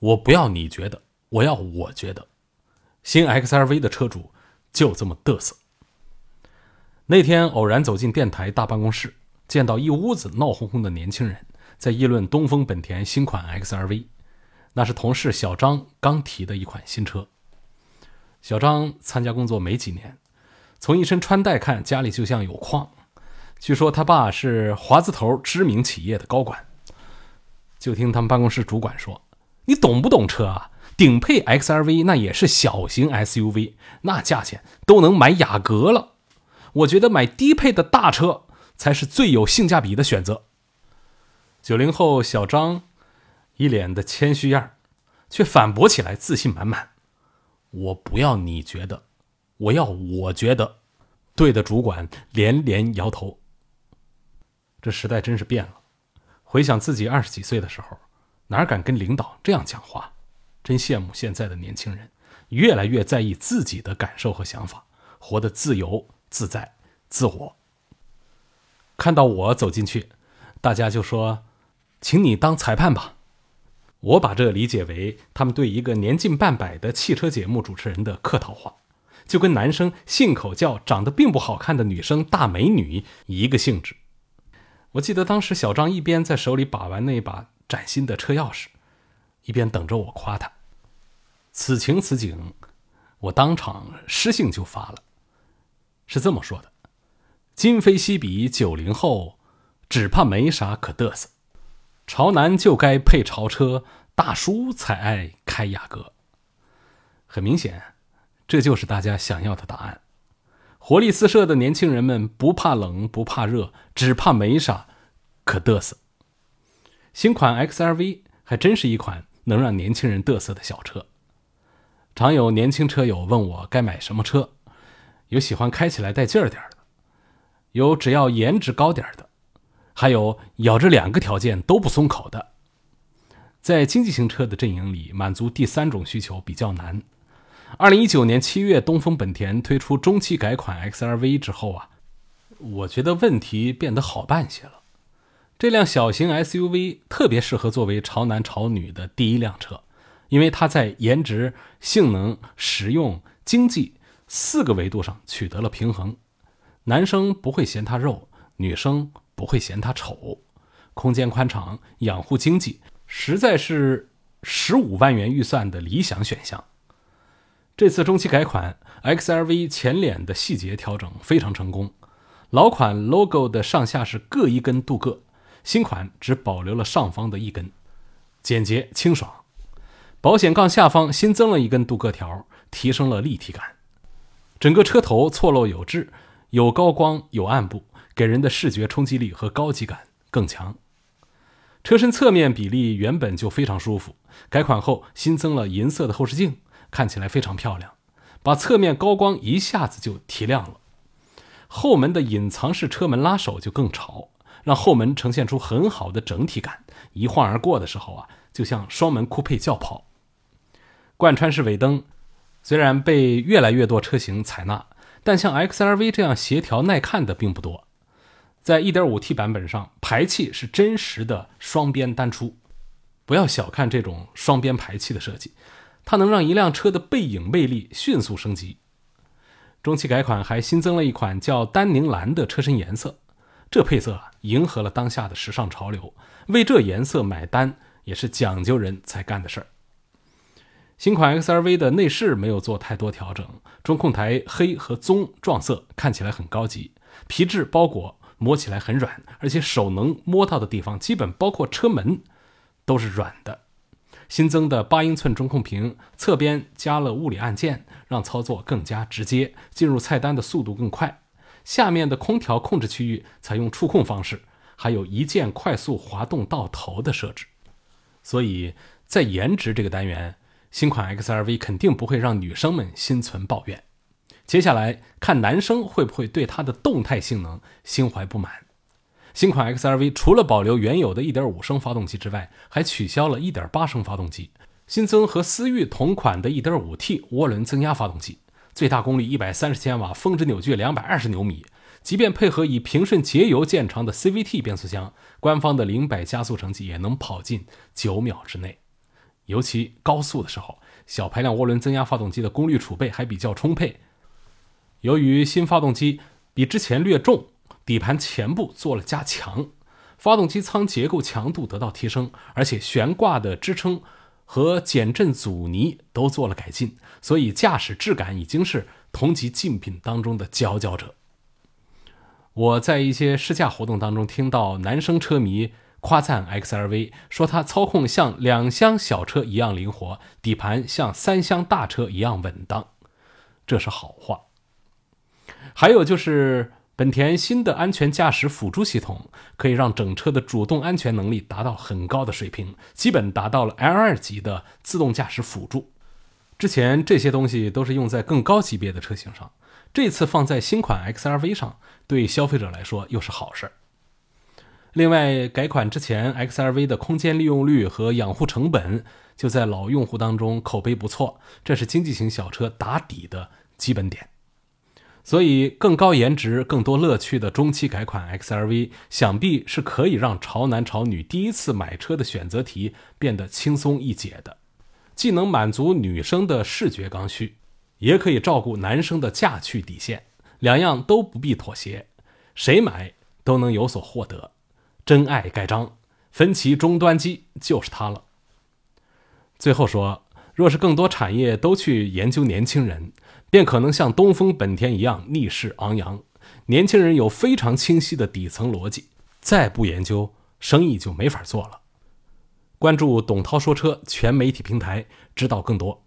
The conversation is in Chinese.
我不要你觉得，我要我觉得。新 XRV 的车主就这么嘚瑟。那天偶然走进电台大办公室，见到一屋子闹哄哄的年轻人在议论东风本田新款 XRV，那是同事小张刚提的一款新车。小张参加工作没几年，从一身穿戴看，家里就像有矿。据说他爸是华字头知名企业的高管。就听他们办公室主管说：“你懂不懂车啊？顶配 XRV 那也是小型 SUV，那价钱都能买雅阁了。我觉得买低配的大车才是最有性价比的选择。”九零后小张一脸的谦虚样却反驳起来自信满满：“我不要你觉得，我要我觉得。”对的，主管连连摇头。这时代真是变了。回想自己二十几岁的时候，哪敢跟领导这样讲话？真羡慕现在的年轻人，越来越在意自己的感受和想法，活得自由自在、自我。看到我走进去，大家就说：“请你当裁判吧。”我把这理解为他们对一个年近半百的汽车节目主持人的客套话，就跟男生信口叫长得并不好看的女生大美女一个性质。我记得当时小张一边在手里把玩那把崭新的车钥匙，一边等着我夸他。此情此景，我当场诗性就发了，是这么说的：“今非昔比九零后，只怕没啥可嘚瑟。潮男就该配潮车，大叔才爱开雅阁。”很明显，这就是大家想要的答案。活力四射的年轻人们不怕冷不怕热，只怕没啥可嘚瑟。新款 XRV 还真是一款能让年轻人嘚瑟的小车。常有年轻车友问我该买什么车，有喜欢开起来带劲儿点的，有只要颜值高点的，还有咬着两个条件都不松口的。在经济型车的阵营里，满足第三种需求比较难。二零一九年七月，东风本田推出中期改款 XRV 之后啊，我觉得问题变得好办些了。这辆小型 SUV 特别适合作为潮男潮女的第一辆车，因为它在颜值、性能、实用、经济四个维度上取得了平衡。男生不会嫌它肉，女生不会嫌它丑，空间宽敞，养护经济，实在是十五万元预算的理想选项。这次中期改款 XRV 前脸的细节调整非常成功，老款 logo 的上下是各一根镀铬，新款只保留了上方的一根，简洁清爽。保险杠下方新增了一根镀铬条，提升了立体感。整个车头错落有致，有高光有暗部，给人的视觉冲击力和高级感更强。车身侧面比例原本就非常舒服，改款后新增了银色的后视镜。看起来非常漂亮，把侧面高光一下子就提亮了。后门的隐藏式车门拉手就更潮，让后门呈现出很好的整体感。一晃而过的时候啊，就像双门酷配轿跑。贯穿式尾灯虽然被越来越多车型采纳，但像 XRV 这样协调耐看的并不多。在 1.5T 版本上，排气是真实的双边单出，不要小看这种双边排气的设计。它能让一辆车的背影魅力迅速升级。中期改款还新增了一款叫丹宁蓝的车身颜色，这配色啊，迎合了当下的时尚潮流。为这颜色买单也是讲究人才干的事儿。新款 XRV 的内饰没有做太多调整，中控台黑和棕撞色看起来很高级，皮质包裹摸起来很软，而且手能摸到的地方，基本包括车门，都是软的。新增的八英寸中控屏，侧边加了物理按键，让操作更加直接，进入菜单的速度更快。下面的空调控制区域采用触控方式，还有一键快速滑动到头的设置。所以在颜值这个单元，新款 XRV 肯定不会让女生们心存抱怨。接下来看男生会不会对它的动态性能心怀不满。新款 XRV 除了保留原有的1.5升发动机之外，还取消了1.8升发动机，新增和思域同款的 1.5T 涡轮增压发动机，最大功率130千瓦，峰值扭矩220牛米。即便配合以平顺节油见长的 CVT 变速箱，官方的零百加速成绩也能跑进九秒之内。尤其高速的时候，小排量涡轮增压发动机的功率储备还比较充沛。由于新发动机比之前略重，底盘前部做了加强，发动机舱结构强度得到提升，而且悬挂的支撑和减震阻尼都做了改进，所以驾驶质感已经是同级竞品当中的佼佼者。我在一些试驾活动当中听到男生车迷夸赞 XRV，说它操控像两厢小车一样灵活，底盘像三厢大车一样稳当，这是好话。还有就是本田新的安全驾驶辅助系统，可以让整车的主动安全能力达到很高的水平，基本达到了 L2 级的自动驾驶辅助。之前这些东西都是用在更高级别的车型上。这次放在新款 XRV 上，对消费者来说又是好事另外，改款之前，XRV 的空间利用率和养护成本就在老用户当中口碑不错，这是经济型小车打底的基本点。所以，更高颜值、更多乐趣的中期改款 XRV，想必是可以让潮男潮女第一次买车的选择题变得轻松易解的，既能满足女生的视觉刚需。也可以照顾男生的驾趣底线，两样都不必妥协，谁买都能有所获得，真爱盖章，分歧终端机就是它了。最后说，若是更多产业都去研究年轻人，便可能像东风本田一样逆势昂扬。年轻人有非常清晰的底层逻辑，再不研究，生意就没法做了。关注董涛说车全媒体平台，知道更多。